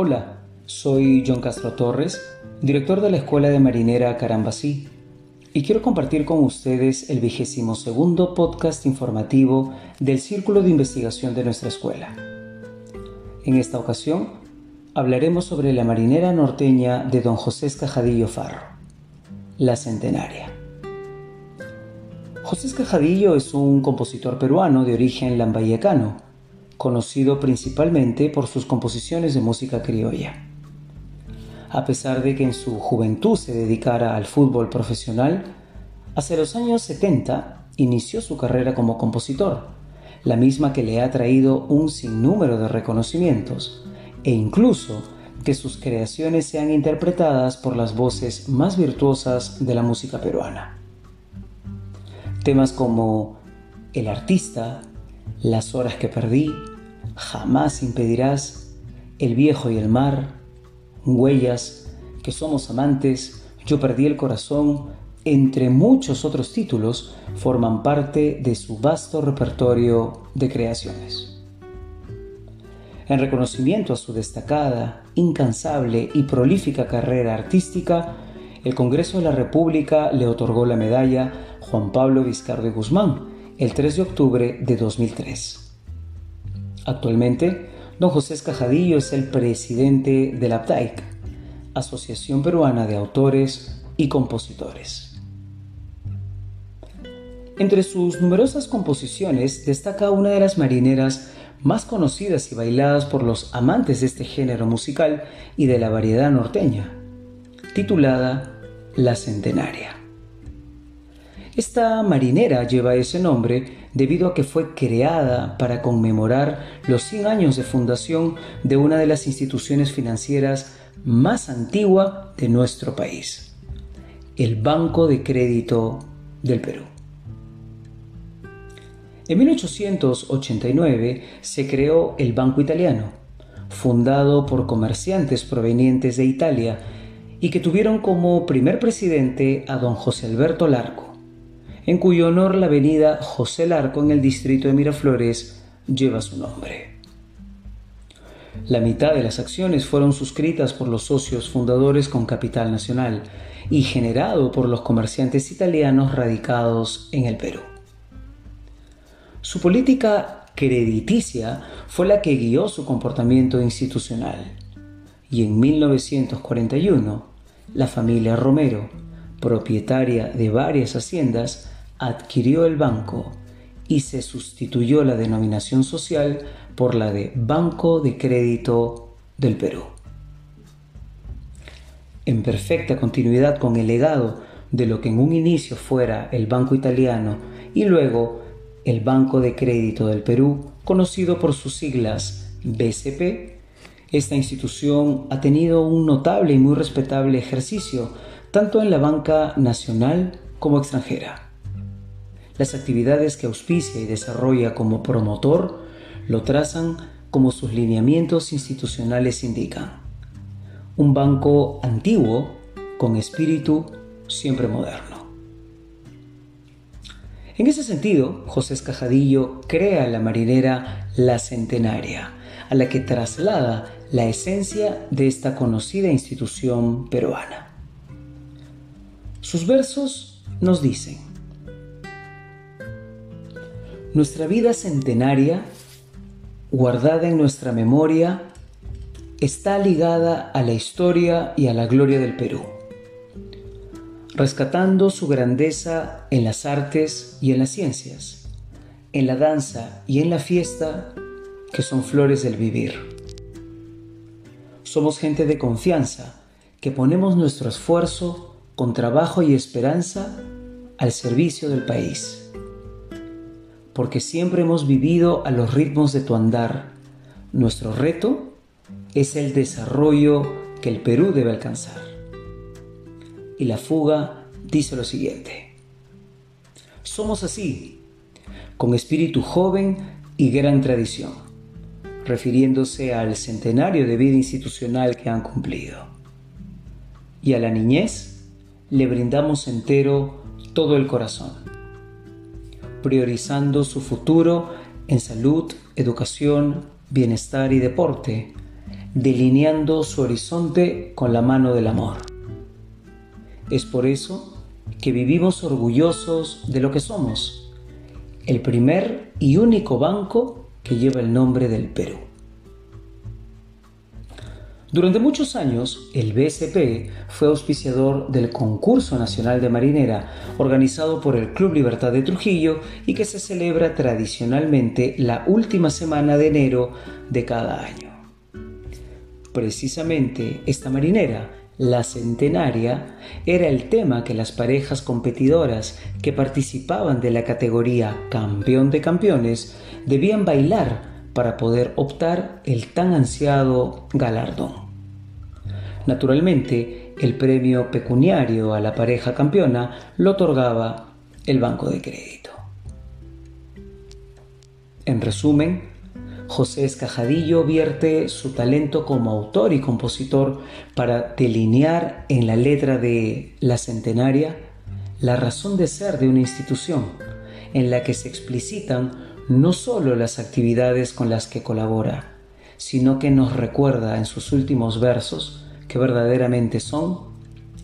Hola, soy John Castro Torres, director de la Escuela de Marinera Carambasí, y quiero compartir con ustedes el vigésimo segundo podcast informativo del Círculo de Investigación de nuestra escuela. En esta ocasión hablaremos sobre la marinera norteña de don José Escajadillo Farro, la centenaria. José Escajadillo es un compositor peruano de origen lambayecano, conocido principalmente por sus composiciones de música criolla. A pesar de que en su juventud se dedicara al fútbol profesional, hacia los años 70 inició su carrera como compositor, la misma que le ha traído un sinnúmero de reconocimientos, e incluso que sus creaciones sean interpretadas por las voces más virtuosas de la música peruana. Temas como El artista, Las horas que perdí, Jamás impedirás, El viejo y el mar, Huellas, Que somos amantes, Yo perdí el corazón, entre muchos otros títulos, forman parte de su vasto repertorio de creaciones. En reconocimiento a su destacada, incansable y prolífica carrera artística, el Congreso de la República le otorgó la medalla Juan Pablo Vizcardo Guzmán el 3 de octubre de 2003. Actualmente, don José Escajadillo es el presidente de la APTAIC, Asociación Peruana de Autores y Compositores. Entre sus numerosas composiciones destaca una de las marineras más conocidas y bailadas por los amantes de este género musical y de la variedad norteña, titulada La Centenaria. Esta marinera lleva ese nombre debido a que fue creada para conmemorar los 100 años de fundación de una de las instituciones financieras más antigua de nuestro país, el Banco de Crédito del Perú. En 1889 se creó el Banco Italiano, fundado por comerciantes provenientes de Italia y que tuvieron como primer presidente a don José Alberto Larco en cuyo honor la avenida José Larco en el distrito de Miraflores lleva su nombre. La mitad de las acciones fueron suscritas por los socios fundadores con capital nacional y generado por los comerciantes italianos radicados en el Perú. Su política crediticia fue la que guió su comportamiento institucional y en 1941 la familia Romero, propietaria de varias haciendas, adquirió el banco y se sustituyó la denominación social por la de Banco de Crédito del Perú. En perfecta continuidad con el legado de lo que en un inicio fuera el Banco Italiano y luego el Banco de Crédito del Perú, conocido por sus siglas BCP, esta institución ha tenido un notable y muy respetable ejercicio tanto en la banca nacional como extranjera. Las actividades que auspicia y desarrolla como promotor lo trazan como sus lineamientos institucionales indican. Un banco antiguo con espíritu siempre moderno. En ese sentido, José Escajadillo crea la marinera La Centenaria, a la que traslada la esencia de esta conocida institución peruana. Sus versos nos dicen, nuestra vida centenaria, guardada en nuestra memoria, está ligada a la historia y a la gloria del Perú, rescatando su grandeza en las artes y en las ciencias, en la danza y en la fiesta, que son flores del vivir. Somos gente de confianza, que ponemos nuestro esfuerzo con trabajo y esperanza al servicio del país porque siempre hemos vivido a los ritmos de tu andar. Nuestro reto es el desarrollo que el Perú debe alcanzar. Y la fuga dice lo siguiente. Somos así, con espíritu joven y gran tradición, refiriéndose al centenario de vida institucional que han cumplido. Y a la niñez le brindamos entero todo el corazón priorizando su futuro en salud, educación, bienestar y deporte, delineando su horizonte con la mano del amor. Es por eso que vivimos orgullosos de lo que somos, el primer y único banco que lleva el nombre del Perú. Durante muchos años, el BSP fue auspiciador del Concurso Nacional de Marinera, organizado por el Club Libertad de Trujillo y que se celebra tradicionalmente la última semana de enero de cada año. Precisamente esta marinera, la centenaria, era el tema que las parejas competidoras que participaban de la categoría Campeón de Campeones debían bailar para poder optar el tan ansiado galardón. Naturalmente, el premio pecuniario a la pareja campeona lo otorgaba el Banco de Crédito. En resumen, José Escajadillo vierte su talento como autor y compositor para delinear en la letra de La Centenaria la razón de ser de una institución en la que se explicitan no solo las actividades con las que colabora, sino que nos recuerda en sus últimos versos que verdaderamente son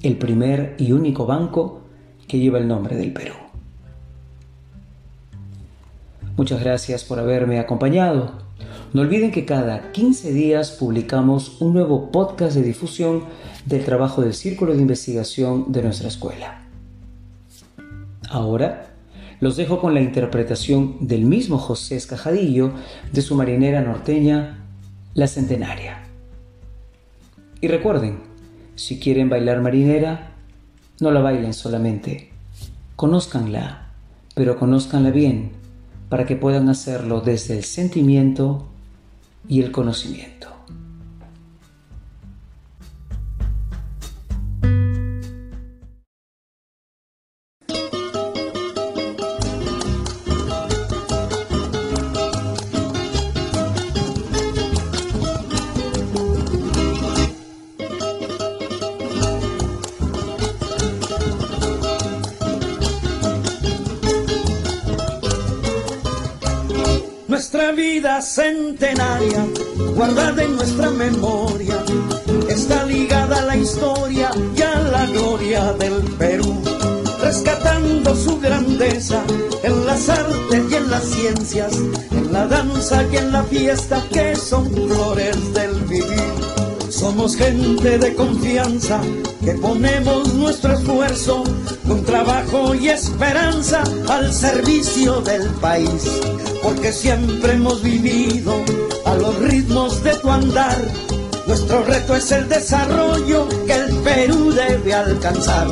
el primer y único banco que lleva el nombre del Perú. Muchas gracias por haberme acompañado. No olviden que cada 15 días publicamos un nuevo podcast de difusión del trabajo del Círculo de Investigación de nuestra escuela. Ahora los dejo con la interpretación del mismo José Escajadillo de su marinera norteña, La Centenaria. Y recuerden, si quieren bailar marinera, no la bailen solamente, conózcanla, pero conózcanla bien para que puedan hacerlo desde el sentimiento y el conocimiento. Vida centenaria, guardada en nuestra memoria, está ligada a la historia y a la gloria del Perú, rescatando su grandeza en las artes y en las ciencias, en la danza y en la fiesta que son flores del vivir. Somos gente de confianza que ponemos nuestro esfuerzo con trabajo y esperanza al servicio del país porque siempre hemos vivido a los ritmos de tu andar. Nuestro reto es el desarrollo que el Perú debe alcanzar.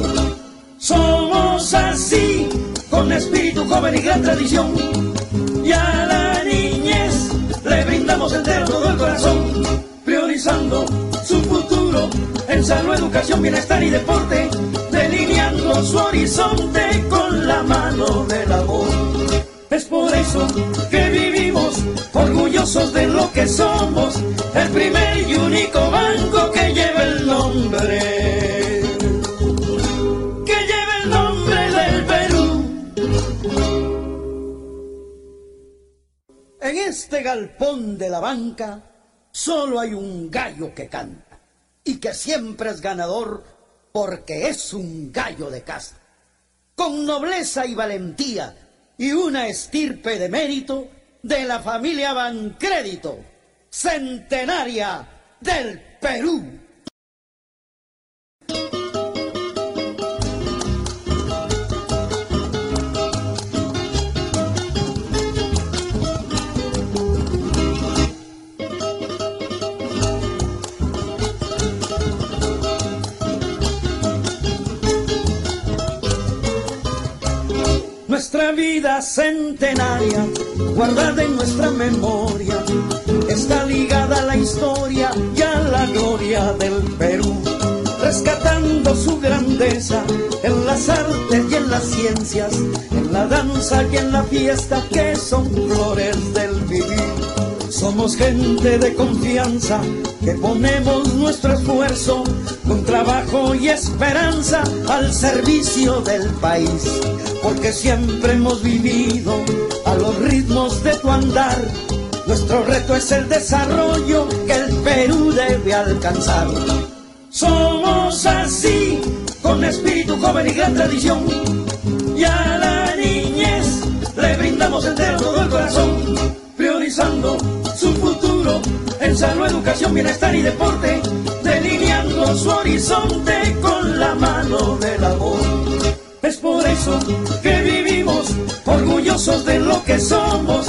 Somos así, con espíritu joven y gran tradición. Y a la niñez le brindamos entero todo el corazón, su futuro en salud, educación, bienestar y deporte, delineando su horizonte con la mano del amor. Es por eso que vivimos orgullosos de lo que somos, el primer y único banco que lleva el nombre, que lleva el nombre del Perú. En este galpón de la banca solo hay un gallo que canta y que siempre es ganador porque es un gallo de casa. Con nobleza y valentía y una estirpe de mérito de la familia Bancrédito, centenaria del Perú. Vida centenaria, guardada en nuestra memoria, está ligada a la historia y a la gloria del Perú, rescatando su grandeza en las artes y en las ciencias, en la danza y en la fiesta que son flores del vivir. Somos gente de confianza que ponemos nuestro esfuerzo con trabajo y esperanza al servicio del país, porque siempre hemos vivido a los ritmos de tu andar. Nuestro reto es el desarrollo que el Perú debe alcanzar. Somos así, con espíritu joven y gran tradición. Y a la niñez le brindamos entero todo el corazón, priorizando su futuro en salud, educación, bienestar y deporte, su horizonte con la mano del amor. Es por eso que vivimos orgullosos de lo que somos,